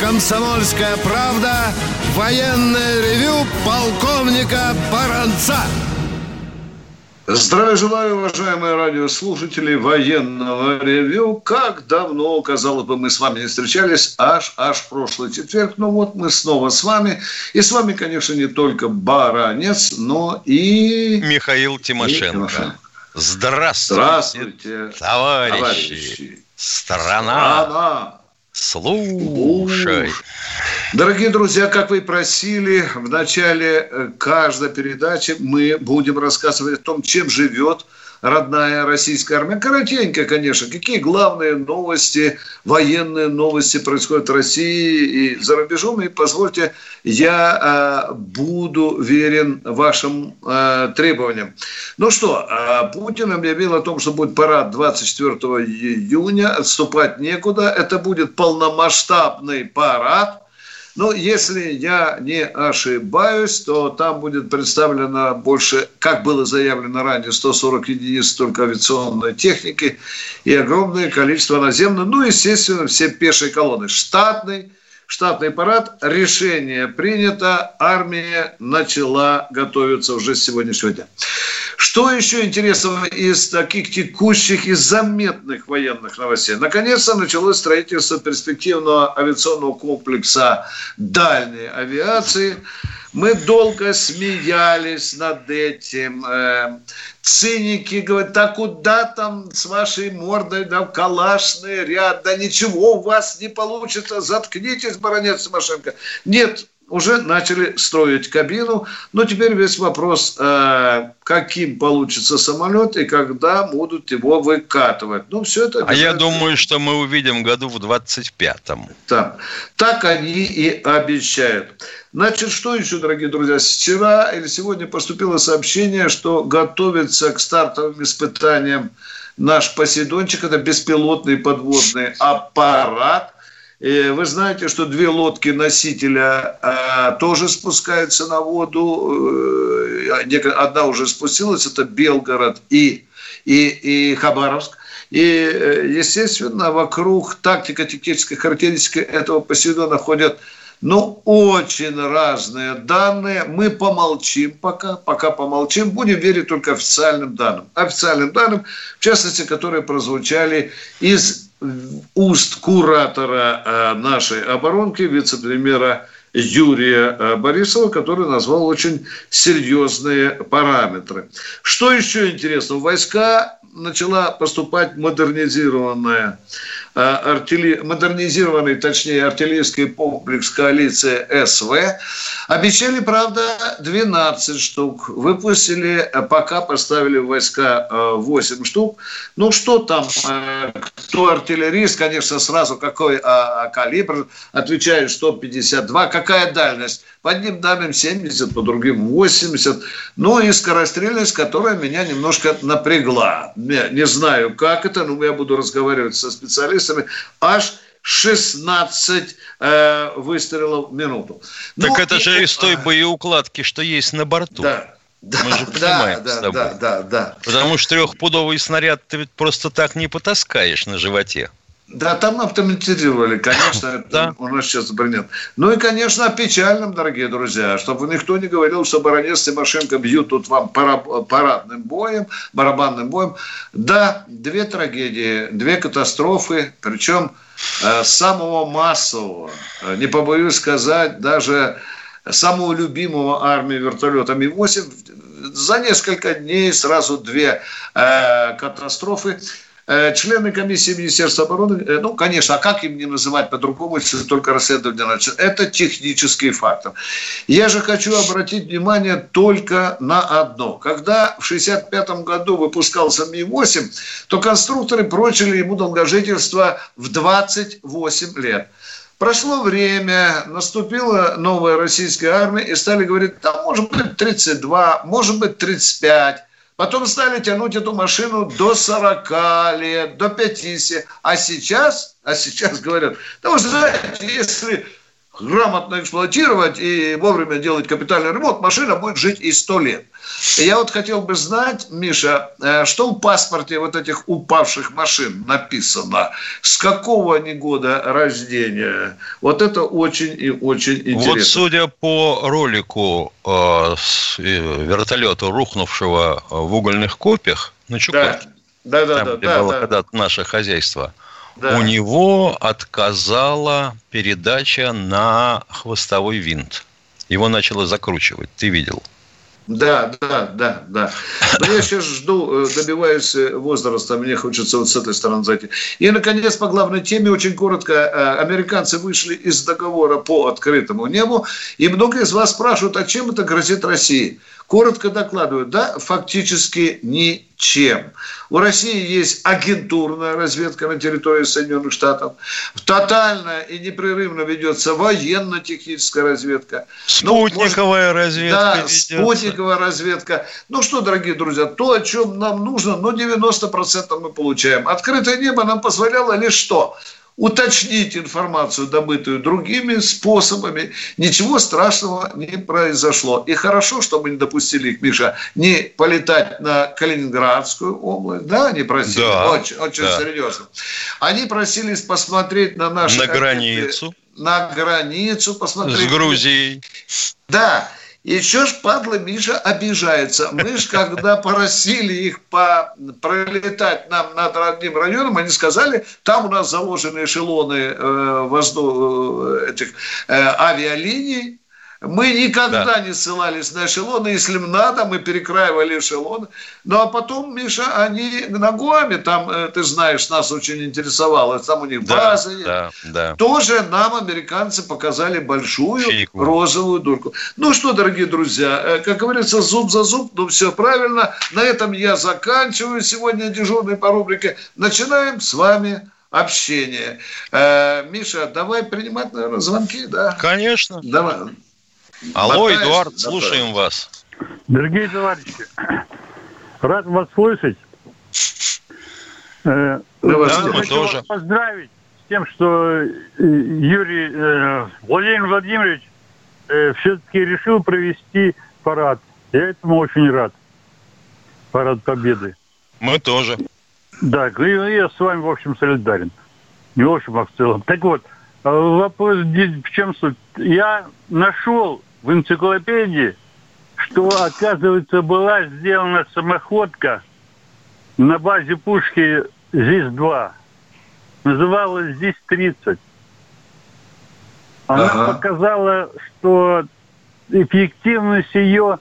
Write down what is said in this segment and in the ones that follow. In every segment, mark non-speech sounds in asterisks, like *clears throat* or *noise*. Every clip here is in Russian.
«Комсомольская правда» военное ревю полковника Баранца. Здравия желаю, уважаемые радиослушатели военного ревю. Как давно, казалось бы, мы с вами не встречались, аж, аж прошлый четверг. Но вот мы снова с вами. И с вами, конечно, не только Баранец, но и... Михаил Тимошенко. И Тимошенко. Здравствуйте, Здравствуйте товарищи. товарищи. Страна. Страна. Слушай. Дорогие друзья, как вы просили, в начале э, каждой передачи мы будем рассказывать о том, чем живет родная российская армия. Коротенько, конечно. Какие главные новости, военные новости происходят в России и за рубежом. И позвольте, я э, буду верен вашим э, требованиям. Ну что, э, Путин объявил о том, что будет парад 24 июня. Отступать некуда. Это будет полномасштабный парад – но если я не ошибаюсь, то там будет представлено больше, как было заявлено ранее, 140 единиц только авиационной техники и огромное количество наземной, ну, естественно, все пешие колонны. Штатный, штатный парад, решение принято, армия начала готовиться уже с сегодняшнего дня. Что еще интересного из таких текущих и заметных военных новостей? Наконец-то началось строительство перспективного авиационного комплекса дальней авиации. Мы долго смеялись над этим. Э, циники говорят, да куда там с вашей мордой, да калашный ряд, да ничего у вас не получится, заткнитесь, баронец Тимошенко. Нет, уже начали строить кабину, но теперь весь вопрос, э, каким получится самолет и когда будут его выкатывать. Ну, все это... А я думаю, что мы увидим году в 25-м. Да. Так они и обещают. Значит, что еще, дорогие друзья? Вчера или сегодня поступило сообщение, что готовится к стартовым испытаниям наш Посейдончик, это беспилотный подводный аппарат – вы знаете, что две лодки носителя а, тоже спускаются на воду. Э, одна уже спустилась, это Белгород и, и, и Хабаровск. И, э, естественно, вокруг тактико-технической характеристики этого Посейдона ходят ну, очень разные данные. Мы помолчим пока, пока помолчим. Будем верить только официальным данным. Официальным данным, в частности, которые прозвучали из уст куратора э, нашей оборонки, вице-премьера Юрия э, Борисова, который назвал очень серьезные параметры. Что еще интересно? Войска начала поступать модернизированная э, артилли... модернизированный, точнее, артиллерийский комплекс коалиции СВ. Обещали, правда, 12 штук. Выпустили, э, пока поставили войска 8 штук. Ну, что там, кто артиллерист, конечно, сразу какой а, а, калибр, отвечает 152, какая дальность. По одним данным 70, по другим 80. Ну и скорострельность, которая меня немножко напрягла. Не, знаю, как это, но я буду разговаривать со специалистами. Аж 16 э, выстрелов в минуту. Так ну, это и, же из той боеукладки, что есть на борту. Да. Да, Мы же понимаем да, с тобой. Да, да, да. Потому что трехпудовый снаряд ты ведь просто так не потаскаешь на животе. Да, там автоматизировали, конечно, *laughs* да. у нас сейчас нет. Ну и, конечно, о печальном, дорогие друзья, чтобы никто не говорил, что баронец Тимошенко бьют тут вам парадным боем, барабанным боем. Да, две трагедии, две катастрофы, причем э, самого массового, э, не побоюсь сказать, даже самого любимого армии вертолета Ми-8, за несколько дней сразу две э, катастрофы. Э, члены комиссии Министерства обороны, э, ну, конечно, а как им не называть по-другому, если только расследование начнется? Это технический фактор. Я же хочу обратить внимание только на одно. Когда в 1965 году выпускался Ми-8, то конструкторы прочили ему долгожительство в 28 лет. Прошло время, наступила новая российская армия, и стали говорить, там может быть 32, может быть 35. Потом стали тянуть эту машину до 40 лет, до 50. А сейчас, а сейчас говорят, да вы знаете, если грамотно эксплуатировать и вовремя делать капитальный ремонт, машина будет жить и сто лет. Я вот хотел бы знать, Миша, э, что в паспорте вот этих упавших машин написано, с какого они года рождения. Вот это очень и очень интересно. Вот судя по ролику э, с э, вертолета, рухнувшего в угольных копьях на Чукотке, да. Да, да, там, да, где да, было да. когда-то наше хозяйство, да. у него отказала передача на хвостовой винт. Его начало закручивать, ты видел? Да, да, да, да. Но я сейчас жду, э, добиваюсь э, возраста, мне хочется вот с этой стороны зайти. И, наконец, по главной теме, очень коротко, э, американцы вышли из договора по открытому небу, и многие из вас спрашивают, а чем это грозит России? Коротко докладывают, да, фактически ничем. У России есть агентурная разведка на территории Соединенных Штатов. Тотально и непрерывно ведется военно-техническая разведка. Ну, Спутниковая ну, разведка Да, ведется. спутниковая разведка. Ну что, дорогие друзья, то, о чем нам нужно, ну 90% мы получаем. Открытое небо нам позволяло лишь что? Уточнить информацию, добытую другими способами. Ничего страшного не произошло. И хорошо, что мы не допустили их, Миша, не полетать на Калининградскую область. Да, они просили. Да, очень очень да. серьезно. Они просили посмотреть на наши... На границу. На границу посмотреть. С Грузией. Да. Еще ж, падла, Миша обижается. Мы ж, когда просили их по, пролетать нам над одним районом, они сказали, там у нас заложены эшелоны э, воздух, э, этих э, авиалиний, мы никогда да. не ссылались на эшелоны. Если надо, мы перекраивали эшелоны. Ну, а потом, Миша, они ногами, там, э, ты знаешь, нас очень интересовало, там у них базы. Да, да, да. Тоже нам американцы показали большую Фейку. розовую дурку. Ну что, дорогие друзья, э, как говорится, зуб за зуб, ну все правильно. На этом я заканчиваю сегодня дежурный по рубрике. Начинаем с вами общение. Э, Миша, давай принимать, наверное, звонки, да? Конечно. Давай. Алло, Мотаюсь, Эдуард, слушаем вас. Дорогие товарищи, рад вас слышать. Э, мы вас да, хочу тоже. вас поздравить с тем, что э, Юрий э, Владимир Владимирович э, все-таки решил провести парад. Я этому очень рад. Парад Победы. Мы тоже. Да, я с вами, в общем, солидарен. Не в общем, а в целом. Так вот, вопрос в чем суть? Я нашел в энциклопедии, что, оказывается, была сделана самоходка на базе пушки ЗИС-2. Называлась ЗИС-30. Она ага. показала, что эффективность ее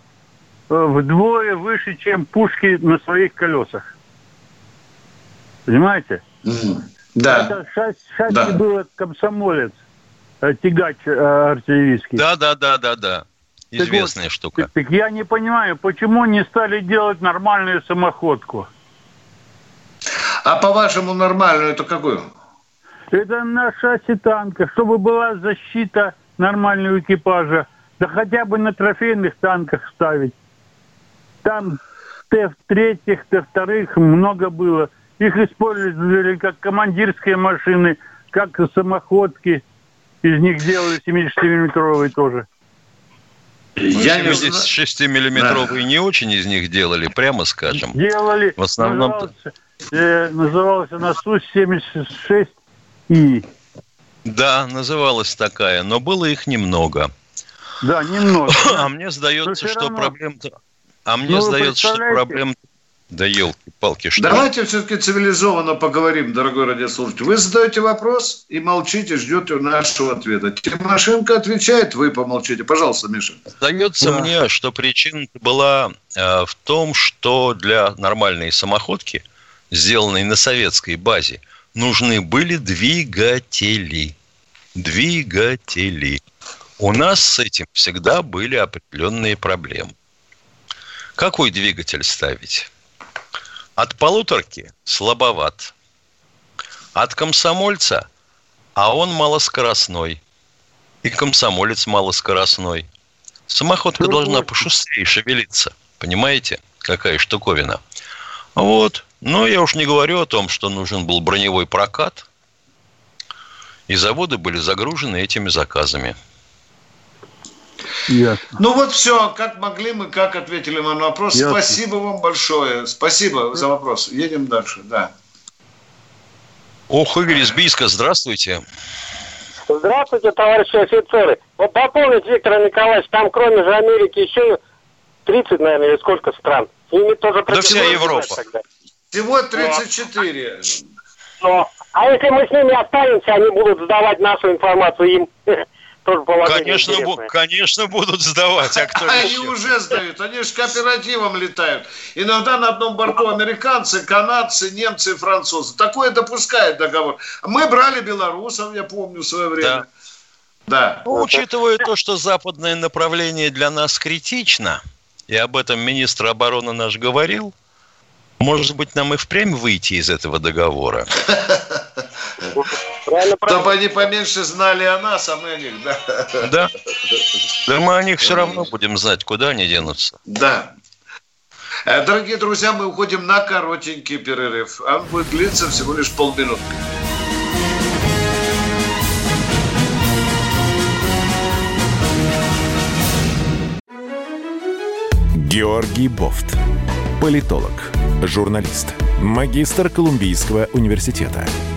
э, вдвое выше, чем пушки на своих колесах. Понимаете? Да. Это шасси да. было комсомолец. Э, тягач э, артиллерийский. Да, да, да, да, да. Известная так вот, штука. Так, так я не понимаю, почему не стали делать нормальную самоходку? А по-вашему нормальную это какую? Это на шасси танка, чтобы была защита нормального экипажа. Да хотя бы на трофейных танках ставить. Там Т-третьих, Т-вторых много было. Их использовали как командирские машины, как самоходки – из них делали 76-миллиметровые тоже. Я не здесь 6-миллиметровые да. не очень из них делали, прямо скажем. Делали. В основном... Назывался, э, называлась она Су-76И. Да, называлась такая, но было их немного. Да, немного. *coughs* А мне сдается, что проблем... А мне ну, сдается, что проблем да елки-палки, что Давайте все-таки цивилизованно поговорим, дорогой радиослушатель. Вы задаете вопрос и молчите, ждете нашего ответа. Тимошенко отвечает, вы помолчите. Пожалуйста, Миша. Сдается да. мне, что причина была э, в том, что для нормальной самоходки, сделанной на советской базе, нужны были двигатели. Двигатели. У нас с этим всегда были определенные проблемы. Какой двигатель ставить? От полуторки слабоват. От комсомольца, а он малоскоростной. И комсомолец малоскоростной. Самоходка ну, должна пошустрее шевелиться. Понимаете, какая штуковина? Вот. Но я уж не говорю о том, что нужен был броневой прокат. И заводы были загружены этими заказами. Ясно. Ну вот все, как могли мы, как ответили на вопрос. Ясно. Спасибо вам большое. Спасибо за вопрос. Едем дальше, да. Ох, Игорь из Бийска, здравствуйте. Здравствуйте, товарищи офицеры. Вот пополнить, Виктор Николаевич, там кроме же Америки еще 30, наверное, или сколько стран. И не тоже да вся Европа. Тогда. Всего 34. Но. А если мы с ними останемся, они будут сдавать нашу информацию им. Тоже конечно, бу- конечно, будут сдавать. А кто *laughs* они уже сдают. Они же кооперативом летают. Иногда на одном борту американцы, канадцы, немцы и французы. Такое допускает договор. Мы брали белорусов, я помню, в свое время. Да. да. Ну, учитывая то, что западное направление для нас критично, и об этом министр обороны наш говорил, может быть, нам и впрямь выйти из этого договора? *laughs* Чтобы они поменьше знали о нас, а мы о них, да. Да. Да мы о них все равно будем знать, куда они денутся. Да. Э, дорогие друзья, мы уходим на коротенький перерыв. Он будет длиться всего лишь полминутки. Георгий Бофт. Политолог, журналист, магистр Колумбийского университета –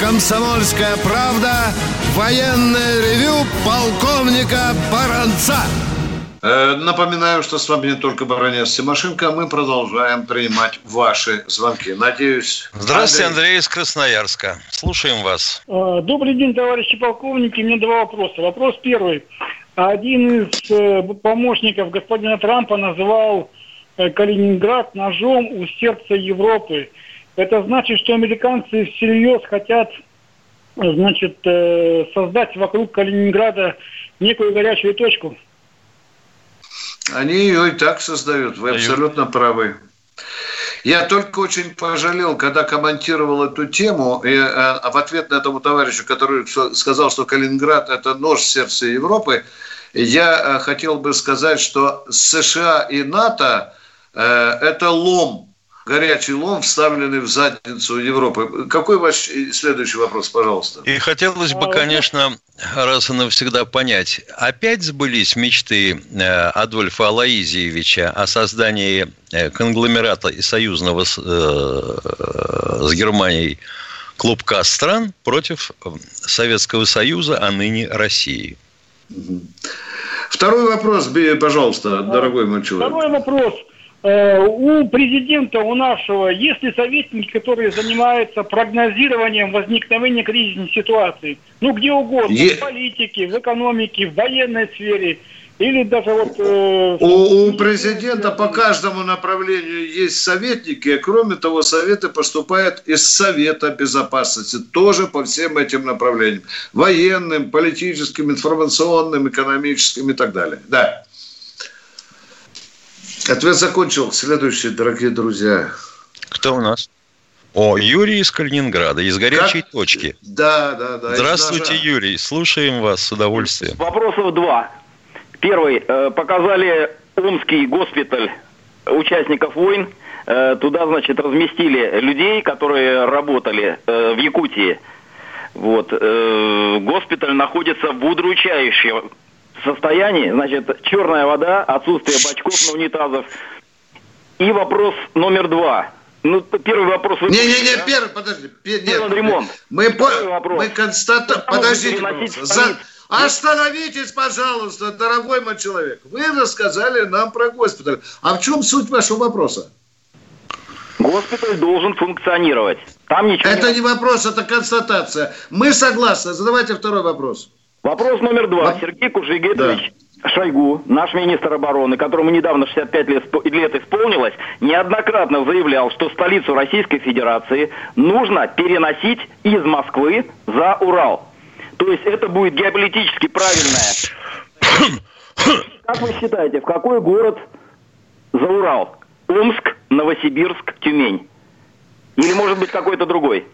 «Комсомольская правда» военное ревю полковника Баранца. Э, напоминаю, что с вами не только Баранец Симошенко. Мы продолжаем принимать ваши звонки. Надеюсь... Здравствуйте, Андрей, Андрей из Красноярска. Слушаем вас. Э, добрый день, товарищи полковники. У меня два вопроса. Вопрос первый. Один из э, помощников господина Трампа называл Калининград ножом у сердца Европы. Это значит, что американцы всерьез хотят значит, э, создать вокруг Калининграда некую горячую точку. Они ее и так создают, вы абсолютно правы. Я только очень пожалел, когда комментировал эту тему, и э, в ответ на этому товарищу, который сказал, что Калининград – это нож в сердце Европы, я э, хотел бы сказать, что США и НАТО – это лом горячий лом, вставленный в задницу Европы. Какой ваш следующий вопрос, пожалуйста? И хотелось бы, конечно, раз и навсегда понять, опять сбылись мечты э, Адольфа Алаизиевича о создании э, конгломерата и союзного с, э, с Германией клубка стран против Советского Союза, а ныне России. Второй вопрос, пожалуйста, дорогой мой человек. Второй вопрос – Э, у президента, у нашего, есть ли советники, которые занимаются прогнозированием возникновения кризисной ситуации? Ну, где угодно, е... в политике, в экономике, в военной сфере – или даже вот... Э, у, у президента по каждому направлению есть советники, и кроме того, советы поступают из Совета Безопасности, тоже по всем этим направлениям. Военным, политическим, информационным, экономическим и так далее. Да. Ответ закончил. Следующий, дорогие друзья. Кто у нас? О, Юрий из Калининграда, из горячей как? точки. Да, да, да. Здравствуйте, Юрий. Слушаем вас с удовольствием. Вопросов два. Первый. Э, показали Омский госпиталь участников войн. Э, туда, значит, разместили людей, которые работали э, в Якутии. Вот. Госпиталь находится в удручающем состоянии, значит, черная вода, отсутствие бачков на унитазах. И вопрос номер два. Ну, первый вопрос... Вы Не-не-не, да? первый, подожди. Пер, нет, ремонт. Мы, по, мы констатуем... Подождите, За... Остановитесь, пожалуйста, дорогой мой человек. Вы рассказали нам про госпиталь. А в чем суть вашего вопроса? Госпиталь должен функционировать. Там ничего Это не... не вопрос, это констатация. Мы согласны. Задавайте второй вопрос. Вопрос номер два. Да. Сергей Кужегетович да. Шойгу, наш министр обороны, которому недавно 65 лет, лет исполнилось, неоднократно заявлял, что столицу Российской Федерации нужно переносить из Москвы за Урал. То есть это будет геополитически правильное. Как вы считаете, в какой город за Урал? Омск, Новосибирск, Тюмень? Или может быть какой-то другой?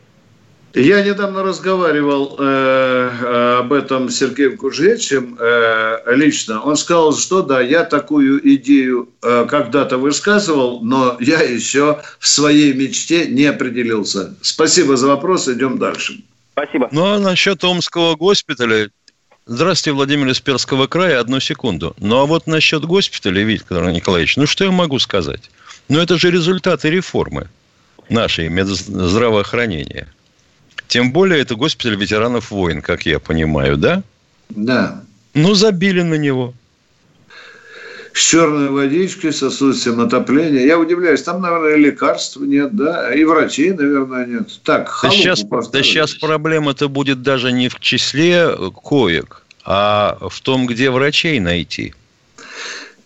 Я недавно разговаривал э, об этом с Сергеем Кужечем э, лично. Он сказал, что да, я такую идею э, когда-то высказывал, но я еще в своей мечте не определился. Спасибо за вопрос, идем дальше. Спасибо. Ну, а насчет Омского госпиталя, Здравствуйте, Владимир из Перского края. Одну секунду. Ну, а вот насчет госпиталя, Виктор Николаевич, ну, что я могу сказать? Ну, это же результаты реформы нашей здравоохранения. Тем более, это госпиталь ветеранов войн, как я понимаю, да? Да. Ну, забили на него. С черной водичкой, с отсутствием отопления. Я удивляюсь, там, наверное, лекарств нет, да? И врачей, наверное, нет. Так, да сейчас, да сейчас проблема-то будет даже не в числе коек, а в том, где врачей найти.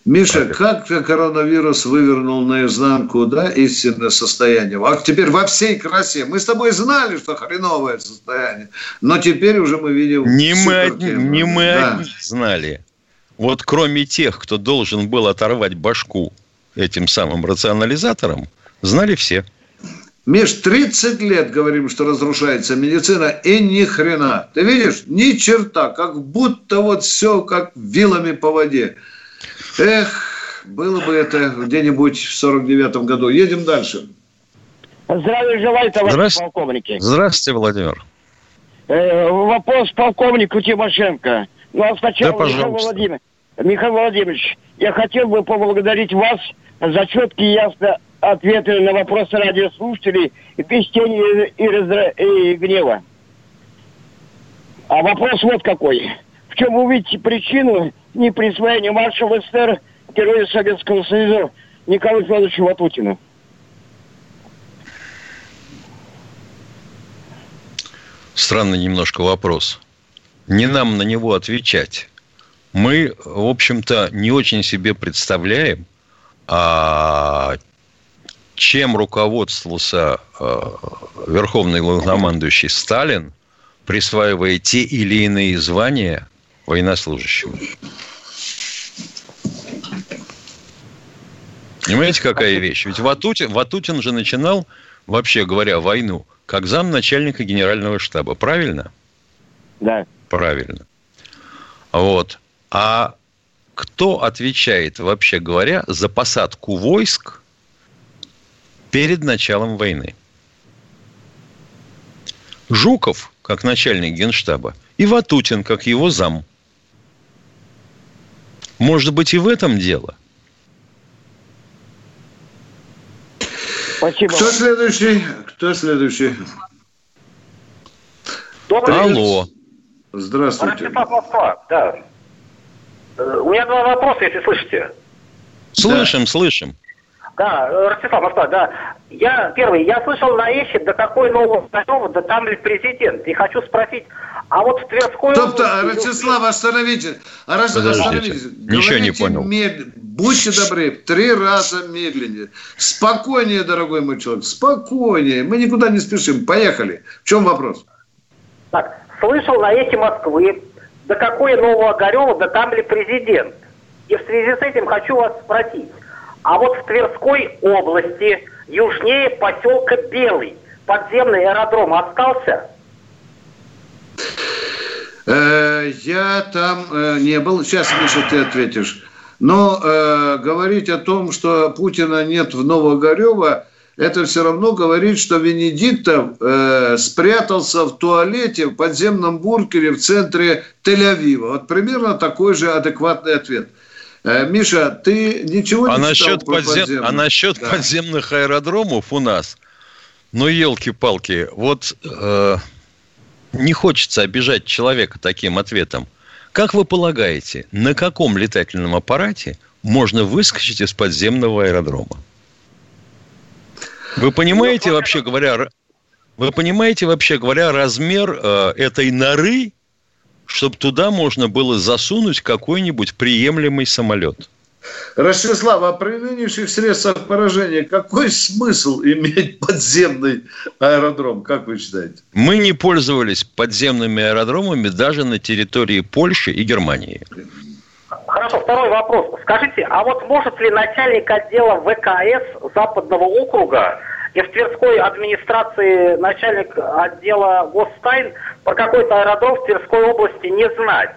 Миша, как коронавирус вывернул наизнанку, да, истинное состояние? А теперь во всей красе. Мы с тобой знали, что хреновое состояние, но теперь уже мы видим... Не мы одни, не мы да. одни знали. Вот кроме тех, кто должен был оторвать башку этим самым рационализатором, знали все. Миш, 30 лет говорим, что разрушается медицина, и ни хрена. Ты видишь, ни черта, как будто вот все как вилами по воде. Эх, было бы это где-нибудь в 49-м году. Едем дальше. Здравия желаю, товарищ Здравствуйте. полковники. Здравствуйте, Владимир. Э, вопрос полковнику Тимошенко. Ну, а сначала, да, Михаил, Владимир, Михаил Владимирович, я хотел бы поблагодарить вас за четкие ясные ответы на вопросы радиослушателей без тени и, раздра... и гнева. А вопрос вот какой. В чем вы видите причину не присвоения маршала СССР героя Советского Союза Николаю Федоровичу Ватутину? Странный немножко вопрос. Не нам на него отвечать. Мы, в общем-то, не очень себе представляем, а чем руководствовался э, верховный главнокомандующий Сталин, присваивая те или иные звания военнослужащим. Понимаете, какая вещь? Ведь Ватутин, Ватутин же начинал, вообще говоря, войну как зам начальника генерального штаба. Правильно? Да. Правильно. Вот. А кто отвечает, вообще говоря, за посадку войск перед началом войны? Жуков, как начальник генштаба, и Ватутин, как его зам. Может быть, и в этом дело. Спасибо. Кто следующий? Кто следующий? Добрый Алло. Здравствуйте. Москва, да. Э, у меня два вопроса, если слышите. Слышим, да. слышим. Да, Ростислав Москва, да. Я, первый, я слышал на Эще, да какой новый готов, да там ли президент. И хочу спросить, а вот в Тверской... Стоп, области... Ростислав, остановите. остановите. Ничего не понял. Мед... Будьте добры, три раза медленнее. Спокойнее, дорогой мой человек, спокойнее. Мы никуда не спешим. Поехали. В чем вопрос? Так, слышал на Эще Москвы, да какой нового Огарева, да там ли президент. И в связи с этим хочу вас спросить. А вот в Тверской области, южнее поселка Белый, подземный аэродром остался? Э, я там э, не был. Сейчас, Миша, ты ответишь. Но э, говорить о том, что Путина нет в Новогорево, это все равно говорит, что Венедиктов э, спрятался в туалете в подземном бункере в центре Тель-Авива. Вот примерно такой же адекватный ответ. Э, Миша, ты ничего а не насчет читал подзем... А насчет да. подземных аэродромов у нас, ну, елки-палки, вот э, не хочется обижать человека таким ответом. Как вы полагаете, на каком летательном аппарате можно выскочить из подземного аэродрома? Вы понимаете, вообще говоря, вы понимаете, вообще говоря, размер э, этой норы, чтобы туда можно было засунуть какой-нибудь приемлемый самолет. Ростислав, а при нынешних средствах поражения какой смысл иметь подземный аэродром, как вы считаете? Мы не пользовались подземными аэродромами даже на территории Польши и Германии. Хорошо, второй вопрос. Скажите, а вот может ли начальник отдела ВКС Западного округа и в Тверской администрации начальник отдела Гостайн про какой-то аэродром в Тверской области не знать?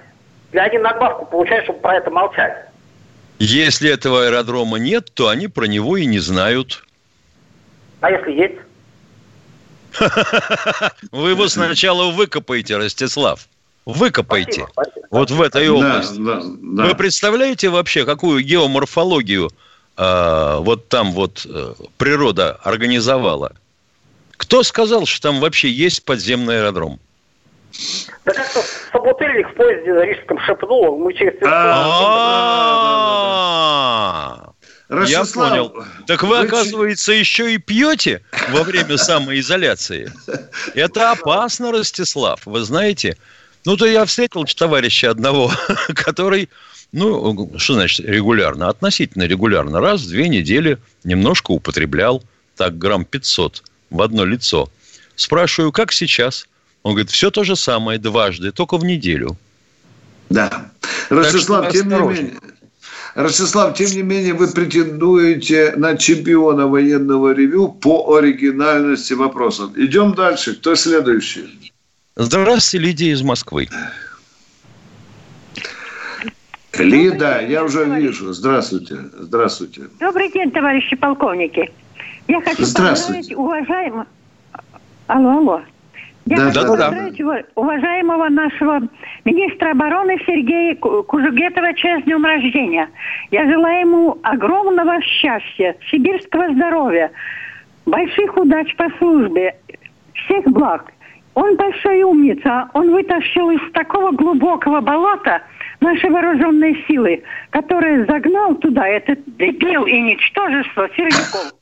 Или они надбавку получают, чтобы про это молчать? Если этого аэродрома нет, то они про него и не знают. А если есть? *laughs* Вы его сначала выкопаете, Ростислав. Выкопайте. Спасибо, спасибо. Вот в этой области. Да, да, да. Вы представляете вообще, какую геоморфологию вот там вот э, природа организовала? Кто сказал, что там вообще есть подземный аэродром? Да как-то собутыльник в поезде на Рижском шепнул, мы через... Я понял. Так вы, оказывается, еще и пьете во время самоизоляции. Это опасно, Ростислав. Вы знаете, ну, то я встретил товарища одного, *laughs* который, ну, что значит регулярно? Относительно регулярно. Раз в две недели немножко употреблял, так, грамм 500 в одно лицо. Спрашиваю, как сейчас? Он говорит, все то же самое дважды, только в неделю. Да. Ростислав, тем не менее, Ростислав, тем не менее, вы претендуете на чемпиона военного ревю по оригинальности вопросов. Идем дальше. Кто следующий? Здравствуйте, Лидия из Москвы. Лида, я уже вижу. Здравствуйте. Здравствуйте. Добрый день, товарищи полковники. Я хочу поздравить уважаемого... Алло, алло. Я да, хочу да, поздравить да. уважаемого нашего министра обороны Сергея Кужугетова честь днем рождения. Я желаю ему огромного счастья, сибирского здоровья, больших удач по службе, всех благ. Он большой умница. Он вытащил из такого глубокого болота наши вооруженные силы, которые загнал туда этот дебил и ничтожество Сердюков.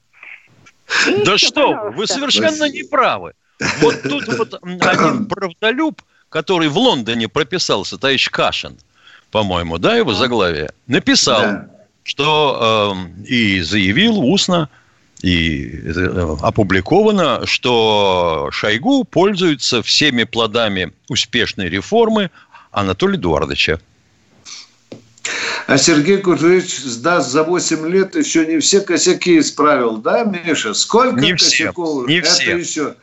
да что, вы совершенно не правы. Вот тут вот один правдолюб, который в Лондоне прописался, товарищ Кашин, по-моему, да, его заглавие, написал, да. что э, и заявил устно, и э, опубликовано, что Шойгу пользуется всеми плодами успешной реформы Анатолия Эдуардовича. А Сергей Кузьевич сдаст за 8 лет еще не все косяки исправил, да, Миша? Сколько не косяков? Все, не Это все. еще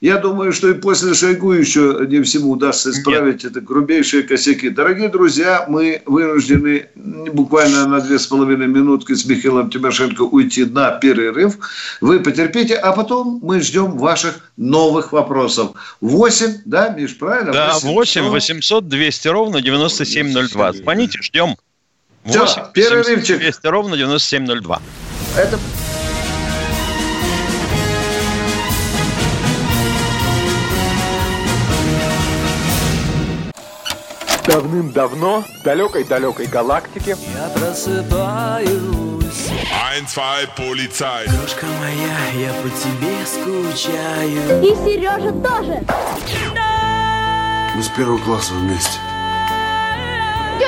я думаю, что и после Шойгу еще не всему удастся исправить Нет. это грубейшие косяки. Дорогие друзья, мы вынуждены буквально на две с половиной минутки с Михаилом Тимошенко уйти на перерыв. Вы потерпите, а потом мы ждем ваших новых вопросов. 8, да, Миш, правильно? Да, 8 800 200 ровно 9702. Звоните, ждем. 8 Все, перерывчик. 200 ровно 9702. Это... Давным-давно в далекой-далекой галактике Я просыпаюсь. Ein, zwei, полицай. Крошка моя, я по тебе скучаю. И Сережа тоже. Мы с первого класса вместе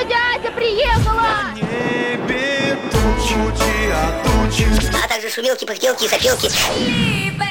Тетя Ася приехала! небе тучи, а тучи А также шумелки, пыхтелки и сопелки Либо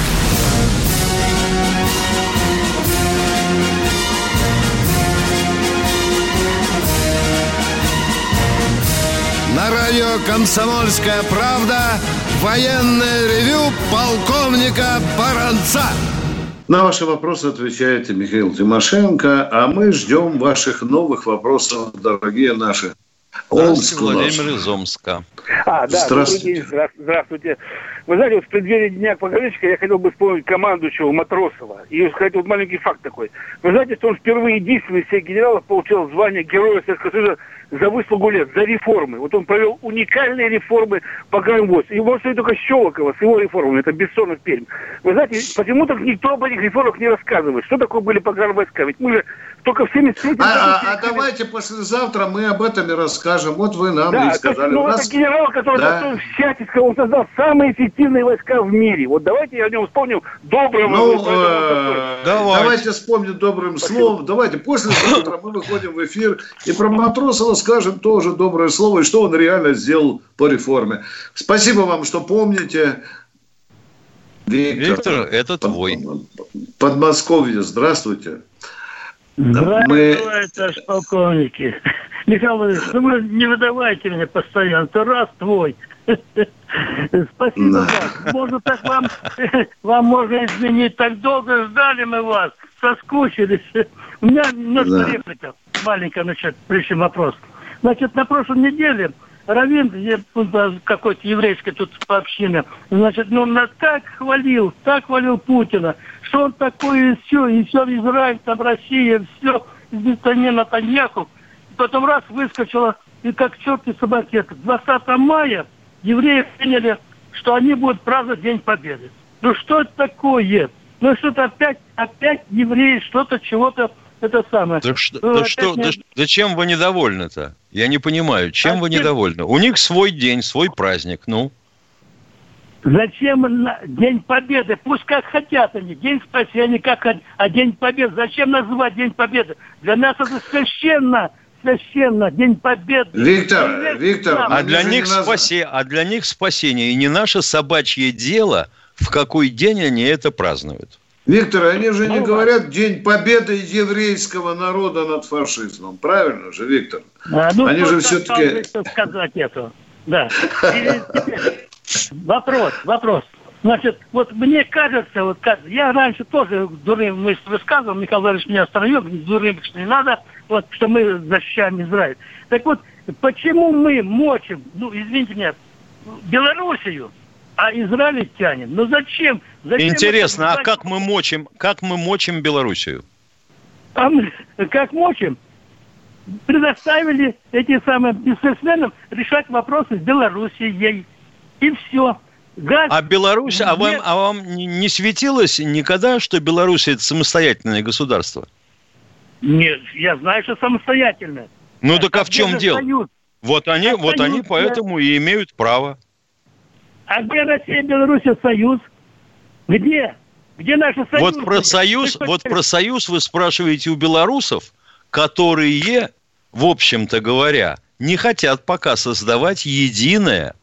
Радио «Комсомольская правда» военное ревю полковника Баранца. На ваши вопросы отвечает Михаил Тимошенко, а мы ждем ваших новых вопросов, дорогие наши. Здравствуйте, Владимир из Омска. А, да, здравствуйте. здравствуйте. Вы знаете, вот в преддверии Дня пограничника я хотел бы вспомнить командующего Матросова. И сказать вот маленький факт такой. Вы знаете, что он впервые единственный из всех генералов получил звание Героя Советского Союза за выслугу лет, за реформы. Вот он провел уникальные реформы по гранвоз. И может быть только Щелокова с его реформами, это Бессонов Пермь. Вы знаете, почему-то никто об этих реформах не рассказывает. Что такое были погранвойска? Ведь мы же только в 73 а, а, а давайте послезавтра мы об этом и расскажем. Вот вы нам да, и сказали. Ну, нас... это генерал, который да. всячески, он создал самые эффективные войска в мире. Вот давайте я о нем вспомню добрым. Ну, э, давайте. давайте вспомним добрым Спасибо. словом. Давайте послезавтра мы выходим в эфир и про Матросова скажем тоже доброе слово, и что он реально сделал по реформе. Спасибо вам, что помните. Виктор, Виктор это твой. Подмосковье, здравствуйте. Здравствуйте, мы... товарищ полковники. Михаил Владимирович, ну вы не выдавайте меня постоянно, то раз твой. Спасибо да. вам. Может, так вам, вам можно изменить. Так долго ждали мы вас, соскучились. У меня немножко да. реплика маленькая, значит, прежде вопрос. Значит, на прошлой неделе Равин, какой-то еврейской тут община, значит, ну, он так хвалил, так хвалил Путина, что он такой и все, и все Израиль, там Россия, все, не Натаньяху. Потом раз выскочила, и как черт и собаки. 20 мая евреи приняли, что они будут праздновать День Победы. Ну что это такое? Ну что-то опять, опять евреи что-то, чего-то это самое. Так что, ну, да что, не... да, зачем вы недовольны-то? Я не понимаю, чем а вы недовольны? У них свой день, свой праздник, ну. Зачем День Победы? Пусть как хотят они. День спасения, как а День Победы. Зачем называть День Победы? Для нас это священно. Священно. День Победы. Виктор, Виктор. А для, них спасе, а для них спасение. И не наше собачье дело, в какой день они это празднуют. Виктор, они же не ну, говорят День Победы еврейского народа над фашизмом. Правильно же, Виктор? А, ну, они же все-таки... сказать это. Да. Вопрос, вопрос. Значит, вот мне кажется, вот как, я раньше тоже дурным мысль высказывал, Михаил Владимирович меня остановил, дурным не надо, вот, что мы защищаем Израиль. Так вот, почему мы мочим, ну, извините меня, Белоруссию, а израильтянин? Ну зачем? зачем Интересно, а как мы мочим, как мы мочим Белоруссию? А мы, *laughs* как мочим? Предоставили эти самые бизнесменам решать вопросы с Белоруссией. И все. Газ... А Беларусь, а вам, а вам не светилось никогда, что Беларусь это самостоятельное государство? Нет, я знаю, что самостоятельное. Ну а так а в чем дело? Союз? Вот они, а вот союз, они поэтому и имеют право. А где Россия Беларусь союз? Где? Где наши союз? Вот про союз, вот про союз вы спрашиваете у белорусов, которые, в общем-то говоря, не хотят пока создавать единое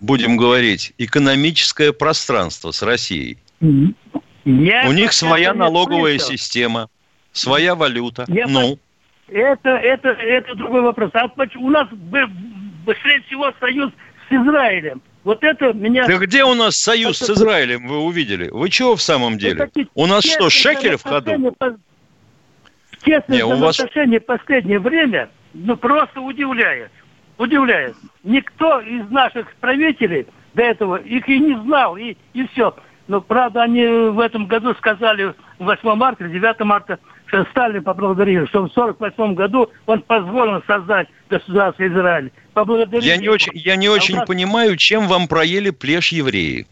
будем говорить, экономическое пространство с Россией. Я У них своя налоговая слышал. система, своя валюта. Я ну. Это, это, это другой вопрос. А у нас быстрее всего союз с Израилем. Вот это меня... Да где у нас союз это... с Израилем, вы увидели? Вы чего в самом деле? Это у нас что, шекели в ходу? Честное Не, у вас... отношение в последнее время ну, просто удивляет удивляет. Никто из наших правителей до этого их и не знал, и, и все. Но, правда, они в этом году сказали 8 марта, 9 марта, Сталин поблагодарил, что в 48 году он позволил создать государство Израиль. Поблагодарил я не очень, я не очень а понимаю, чем вам проели плешь евреи.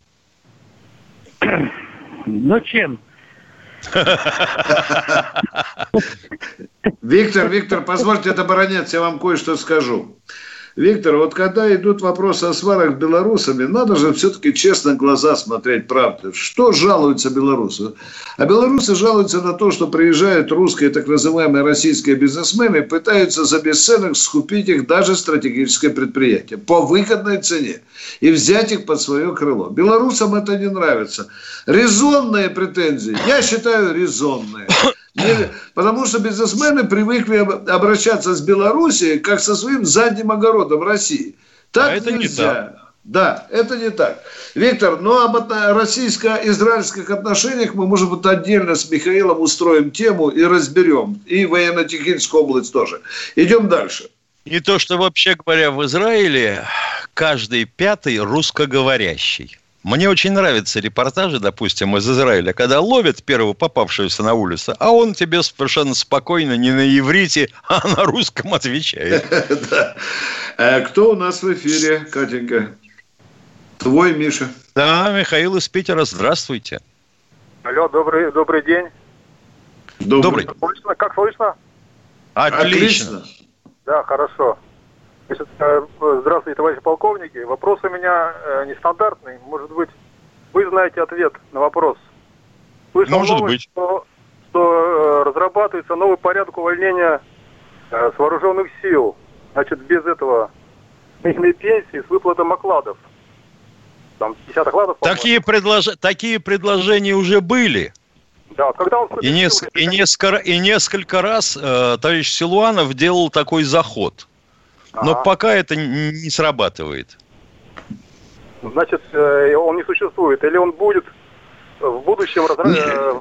*clears throat* Ну, чем? *laughs* Виктор, Виктор, позвольте, это баронец, я вам кое-что скажу. Виктор, вот когда идут вопросы о сварах белорусами, надо же все-таки честно глаза смотреть правду. Что жалуются белорусы? А белорусы жалуются на то, что приезжают русские так называемые российские бизнесмены пытаются за бесценок скупить их даже стратегическое предприятие по выгодной цене и взять их под свое крыло. Белорусам это не нравится. Резонные претензии, я считаю резонные. Потому что бизнесмены привыкли обращаться с Белоруссией как со своим задним огородом России. Так а это нельзя. Не так. Да, это не так. Виктор, ну об российско-израильских отношениях мы, может быть, отдельно с Михаилом устроим тему и разберем. И военно-техническую область тоже. Идем дальше. И то, что вообще говоря в Израиле каждый пятый русскоговорящий. Мне очень нравятся репортажи, допустим, из Израиля, когда ловят первого попавшегося на улицу, а он тебе совершенно спокойно не на иврите, *laughs* а на русском отвечает. *laughs* Э, кто у нас в эфире, Катенька? Твой, Миша. Да, Михаил из Питера, здравствуйте. Алло, добрый, добрый день. Добрый. Как слышно? Как слышно? Отлично. Да, хорошо. Э, здравствуйте, товарищи полковники. Вопрос у меня э, нестандартный. Может быть, вы знаете ответ на вопрос. Слышал Может новость, быть. Что, что э, разрабатывается новый порядок увольнения с вооруженных сил. Значит, без этого пенсии с выплатом окладов. Там 50 окладов. Такие, предлож... Такие предложения уже были. Да, когда он и, неск... и, несколько... и несколько раз э, товарищ Силуанов делал такой заход. Но ага. пока это не срабатывает. Значит, э, он не существует. Или он будет в будущем... Э,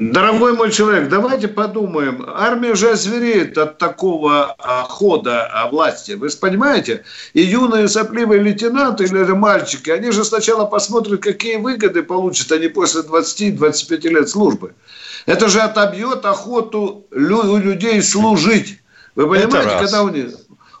Дорогой мой человек, давайте подумаем. Армия же озвереет от такого а, хода а, власти. Вы же понимаете? И юные сопливые лейтенанты или мальчики, они же сначала посмотрят, какие выгоды получат они после 20-25 лет службы. Это же отобьет охоту у людей служить. Вы понимаете, когда у них...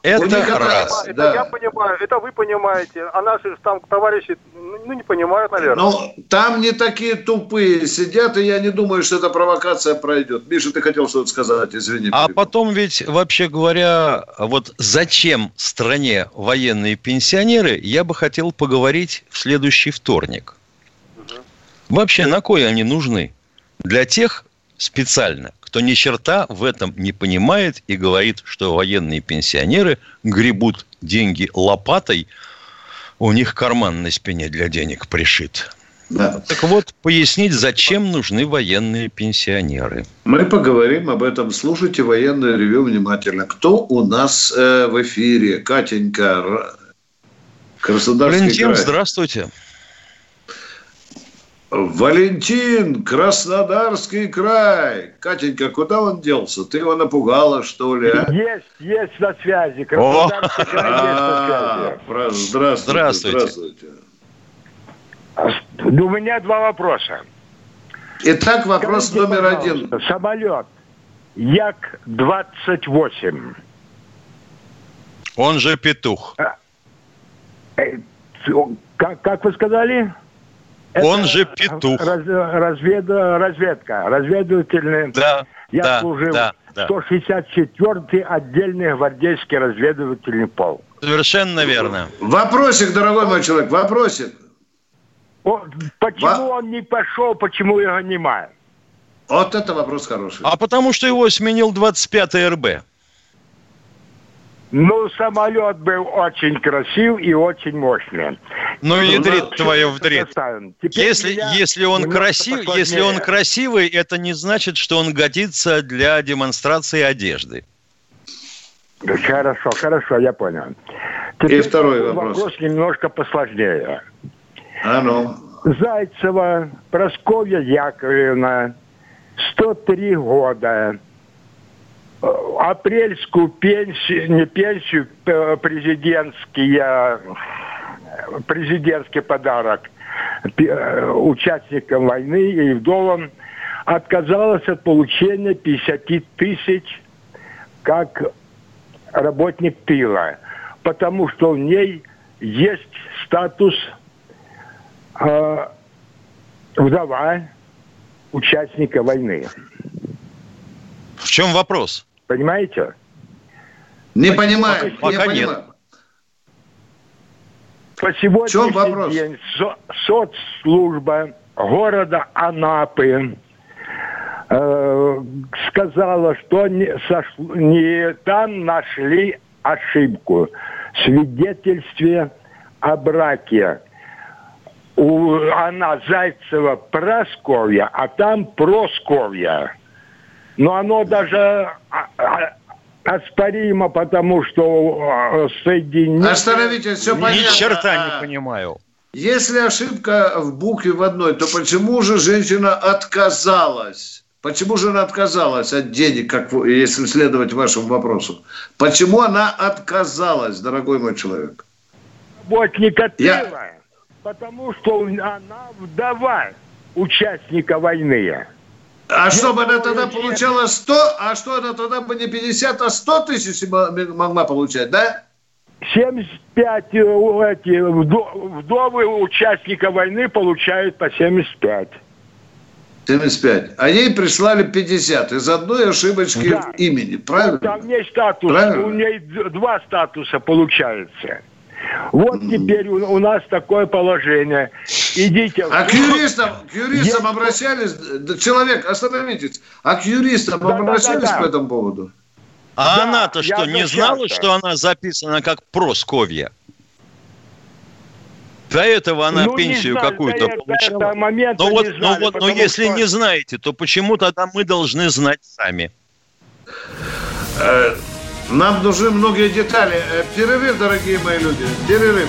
Это них раз. Это да. я понимаю, это вы понимаете, а наши там товарищи, ну, не понимают, наверное. Ну, там не такие тупые сидят, и я не думаю, что эта провокация пройдет. Миша, ты хотел что-то сказать, извини. А перебил. потом ведь, вообще говоря, вот зачем стране военные пенсионеры, я бы хотел поговорить в следующий вторник. Угу. Вообще, на кой они нужны? Для тех специально, кто ни черта в этом не понимает и говорит, что военные пенсионеры гребут деньги лопатой, у них карман на спине для денег пришит. Да. Так вот, пояснить, зачем нужны военные пенсионеры. Мы поговорим об этом. Слушайте военное ревю внимательно. Кто у нас э, в эфире? Катенька, Краснодарский Валентин, край. здравствуйте. Валентин, Краснодарский край. Катенька, куда он делся? Ты его напугала, что ли? А? Есть, есть на связи. Краснодарский край есть на связи. Здравствуйте. Здравствуйте. У меня два вопроса. Итак, вопрос Скажите, номер один. Самолет Як-28. Он же петух. А, э, как, как вы сказали? Это Он же петух. Раз, развед, разведка, разведывательный. Да, Я да, служил да, да. 164-й отдельный гвардейский разведывательный полк. Совершенно верно. Вопросик, дорогой мой человек, вопросик. О, почему Во... он не пошел, почему его немает? Вот это вопрос хороший. А потому что его сменил 25-й РБ. Ну, самолет был очень красив и очень мощный. Ну, ядрит ну, твое вдрит. Если, если, он красив, если он красивый, это не значит, что он годится для демонстрации одежды. Хорошо, хорошо, я понял. Теперь и второй вопрос. Вопрос немножко посложнее. А ну. Зайцева Просковья Яковлевна, 103 года апрельскую пенсию, не пенсию, президентский, президентский подарок участникам войны и вдовам отказалась от получения 50 тысяч как работник тыла, потому что в ней есть статус э, вдова участника войны. В чем вопрос? Понимаете? Не понимаю. Пока не нет. Понимаю. По сегодняшний день со соцслужба города Анапы э, сказала, что не, сошло, не там нашли ошибку в свидетельстве о браке. У, она Зайцева Просковья, а там Просковья но оно даже а, а, оспоримо, потому что а, соединение... Остановите, все понятно. Ни черта не понимаю. Если ошибка в букве в одной, то почему же женщина отказалась? Почему же она отказалась от денег, как если следовать вашему вопросу? Почему она отказалась, дорогой мой человек? Работника Я... Потому что она вдова участника войны. А Я что бы она тогда получала 100, а что она тогда бы не 50, а 100 тысяч могла получать, да? 75 э, эти, вдовы участника войны получают по 75. 75. А ей прислали 50 из одной ошибочки да. имени, правильно? Там есть статус, правильно? у нее два статуса получается. Вот теперь у, у нас такое положение. Идите. А к юристам, к юристам Я... обращались, человек, остановитесь, а к юристам да, обращались да, да, да. по этому поводу? А да, она-то что, не знала, что она записана как Просковья? До этого она ну, пенсию какую-то получала. но вот, знали, но, вот, но если что... не знаете, то почему тогда мы должны знать сами? Э, нам нужны многие детали. Э, перерыв, дорогие мои люди. Перерыв.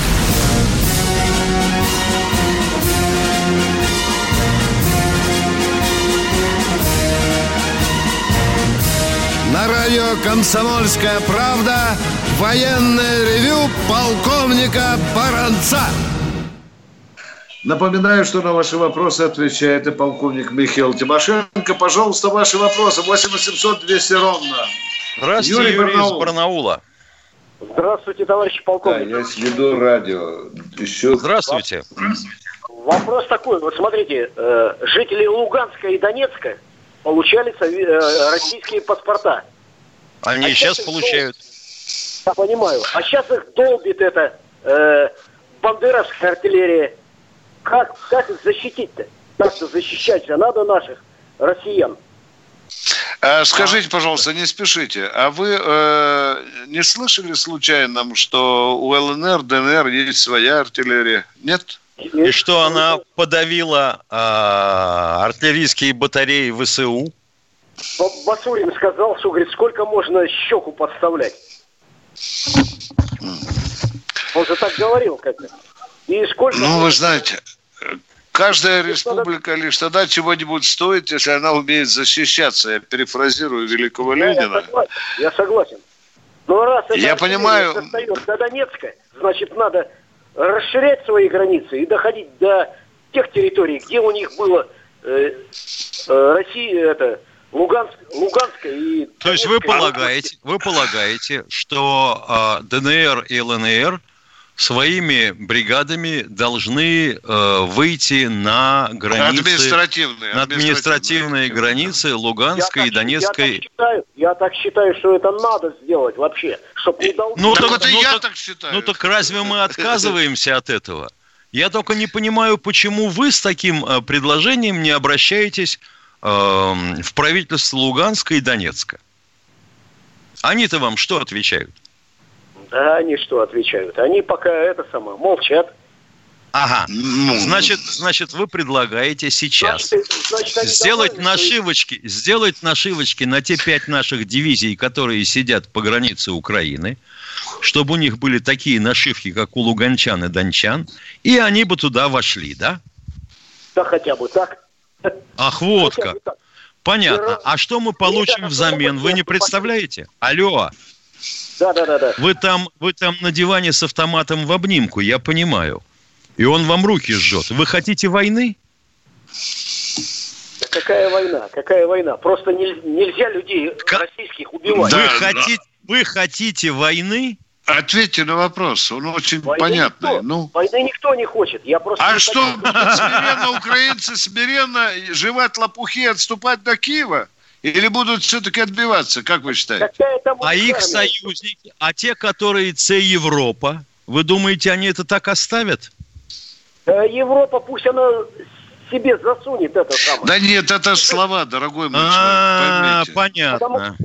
Радио «Комсомольская правда» военное ревю полковника Баранца. Напоминаю, что на ваши вопросы отвечает и полковник Михаил Тимошенко. Пожалуйста, ваши вопросы 8 800 200 ровно. Здравствуйте, Юрий, Юрий Барнаул. из Барнаула. Здравствуйте, товарищ полковник. Да, я веду радио. Еще... Здравствуйте. Вопрос такой. Вот смотрите, э, жители Луганска и Донецка получали э, российские паспорта. Они а сейчас, получают. Я понимаю. А сейчас их долбит это э, бандеровская артиллерия. Как, как их защитить-то? Как-то защищать же надо наших россиян. А, скажите, пожалуйста, не спешите. А вы э, не слышали случайно, что у ЛНР, ДНР есть своя артиллерия? Нет? И что она подавила э, артиллерийские батареи ВСУ? Басурин сказал, что, говорит, сколько можно щеку подставлять. Он же так говорил как-то. И сколько... Ну, вы знаете, каждая республика лишь тогда чего-нибудь стоит, если она умеет защищаться. Я перефразирую великого я, Ленина. Я согласен. Я согласен. Но раз это я понимаю... до Донецка, значит, надо расширять свои границы и доходить до тех территорий, где у них было э, э, Россия, это Луганск, Луганская и... То есть вы полагаете, вы полагаете, что э, ДНР и ЛНР своими бригадами должны э, выйти на границы... Административные. На административные границы Луганской я и Донецкой... Я так, считаю, я так считаю, что это надо сделать вообще, чтобы не дал... Ну, так, так, ну, я так, так считаю. Ну, так разве мы *laughs* отказываемся от этого? Я только не понимаю, почему вы с таким э, предложением не обращаетесь в правительство Луганска и Донецка. Они-то вам что отвечают? Да, они что отвечают? Они пока это самое, молчат. Ага. Ну, значит, значит, вы предлагаете сейчас значит, значит, сделать нашивочки, свои... сделать нашивочки на те пять наших дивизий, которые сидят по границе Украины, чтобы у них были такие нашивки, как у луганчан и дончан, и они бы туда вошли, да? Да хотя бы так. Ах, вот как. Понятно. А что мы получим взамен? Вы не представляете? Алло. Да, да, да, да. Вы там, вы там на диване с автоматом в обнимку, я понимаю. И он вам руки жжет. Вы хотите войны? Да какая война? Какая война? Просто нельзя людей российских убивать. Вы, да, хотите, да. вы хотите войны? Ответьте на вопрос, он очень Войны понятный. Никто, ну. Войны никто не хочет. Я просто а что, *laughs* смиренно украинцы смиренно жевать лопухи и отступать до Киева? Или будут все-таки отбиваться, как вы считаете? А их союзники, а те, которые С Европа, вы думаете, они это так оставят? Э, Европа, пусть она себе засунет это самое. Да нет, это слова, дорогой мой человек, поймите. Понятно.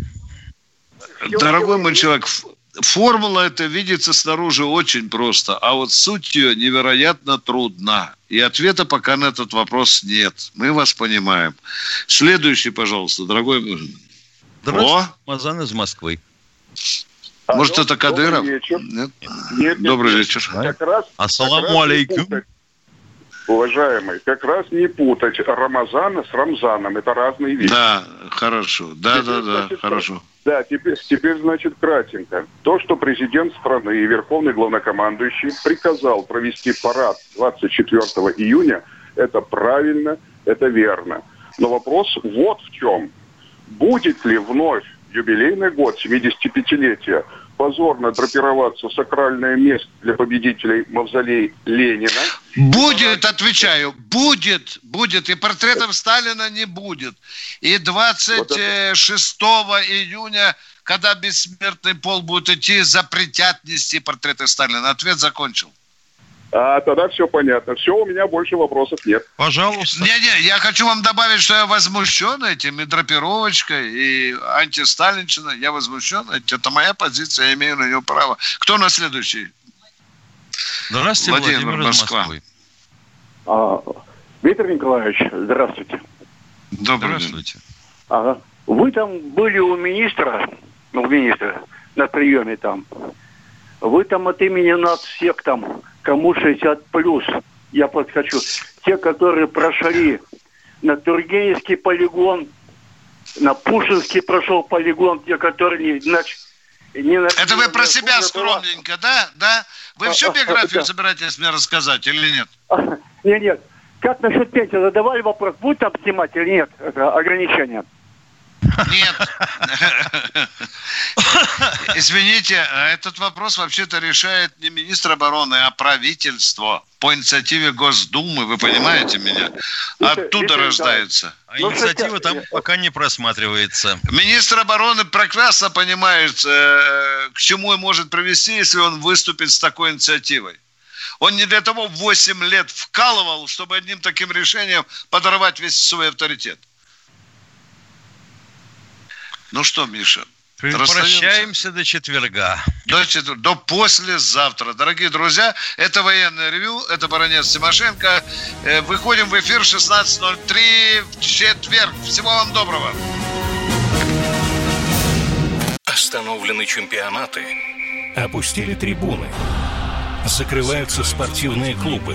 Дорогой мой человек, формула это видится снаружи очень просто, а вот суть ее невероятно трудна. И ответа пока на этот вопрос нет. Мы вас понимаем. Следующий, пожалуйста, дорогой. Здравствуйте, О! Мазан из Москвы. Может, это Кадыров? Вечер. Нет? Нет, Добрый нет, вечер. Как раз, Ассаламу алейкум. Уважаемый, как раз не путать Рамазана с Рамзаном. Это разные вещи. Да, хорошо. Да, теперь, да, да, значит, хорошо. Да, теперь, теперь, значит, кратенько. То, что президент страны и верховный главнокомандующий приказал провести парад 24 июня, это правильно, это верно. Но вопрос вот в чем. Будет ли вновь юбилейный год 75-летия позорно драпироваться в сакральное место для победителей мавзолей Ленина. Будет, отвечаю, будет, будет. И портретов Сталина не будет. И 26 вот июня, когда бессмертный пол будет идти, запретят нести портреты Сталина. Ответ закончил. А тогда все понятно. Все, у меня больше вопросов нет. Пожалуйста. Не-не, я хочу вам добавить, что я возмущен этим и драпировочкой, и антисталинщиной. Я возмущен. Это моя позиция, я имею на нее право. Кто на следующий? Здравствуйте, Владимир, Владимир Москва. Москвы. А, Виктор Николаевич, здравствуйте. Добрый здравствуйте. День. Ага. Вы там были у министра, ну, у министра, на приеме там. Вы там от имени нас всех там кому 60 плюс, я подхочу. Те, которые прошли на Тургеневский полигон, на Пушинский прошел полигон, те, которые не, значит, не на... Это вы про себя скромненько, да? Да? Вы всю биографию собираетесь мне рассказать или нет? *laughs* Нет, нет. Как насчет пенсии? Задавали вопрос, будет там снимать или нет? Это ограничение. Нет. *laughs* Извините, этот вопрос вообще-то решает не министр обороны, а правительство по инициативе Госдумы, вы понимаете меня? Оттуда рождается. А инициатива там пока не просматривается. Министр обороны прекрасно понимает, э, к чему он может привести, если он выступит с такой инициативой. Он не для того 8 лет вкалывал, чтобы одним таким решением подорвать весь свой авторитет. Ну что, Миша? Прощаемся до четверга. До, четверга, до послезавтра. Дорогие друзья, это военное ревю, это Баронец Тимошенко. Э, выходим в эфир 16.03 в четверг. Всего вам доброго. Остановлены чемпионаты. Опустили трибуны. Закрываются спортивные клубы.